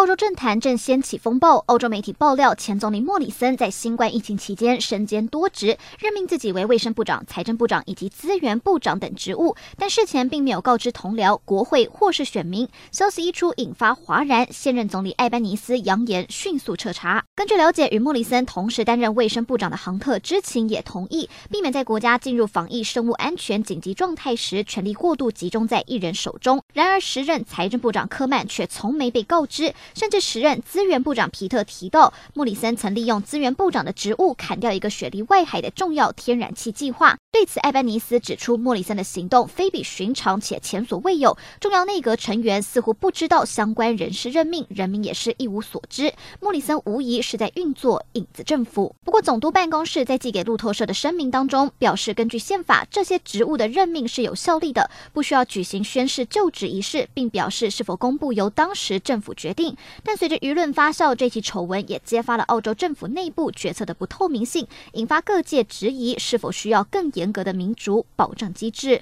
澳洲政坛正掀起风暴。欧洲媒体爆料，前总理莫里森在新冠疫情期间身兼多职，任命自己为卫生部长、财政部长以及资源部长等职务，但事前并没有告知同僚、国会或是选民。消息一出，引发哗然。现任总理艾班尼斯扬言迅速彻查。根据了解，与莫里森同时担任卫生部长的杭特知情也同意，避免在国家进入防疫生物安全紧急状态时，权力过度集中在一人手中。然而，时任财政部长科曼却从没被告知。甚至时任资源部长皮特提到，莫里森曾利用资源部长的职务砍掉一个雪梨外海的重要天然气计划。对此，艾班尼斯指出，莫里森的行动非比寻常且前所未有，重要内阁成员似乎不知道相关人事任命，人民也是一无所知。莫里森无疑是在运作影子政府。不过，总督办公室在寄给路透社的声明当中表示，根据宪法，这些职务的任命是有效力的，不需要举行宣誓就职仪式，并表示是否公布由当时政府决定。但随着舆论发酵，这起丑闻也揭发了澳洲政府内部决策的不透明性，引发各界质疑是否需要更严严格的民主保障机制。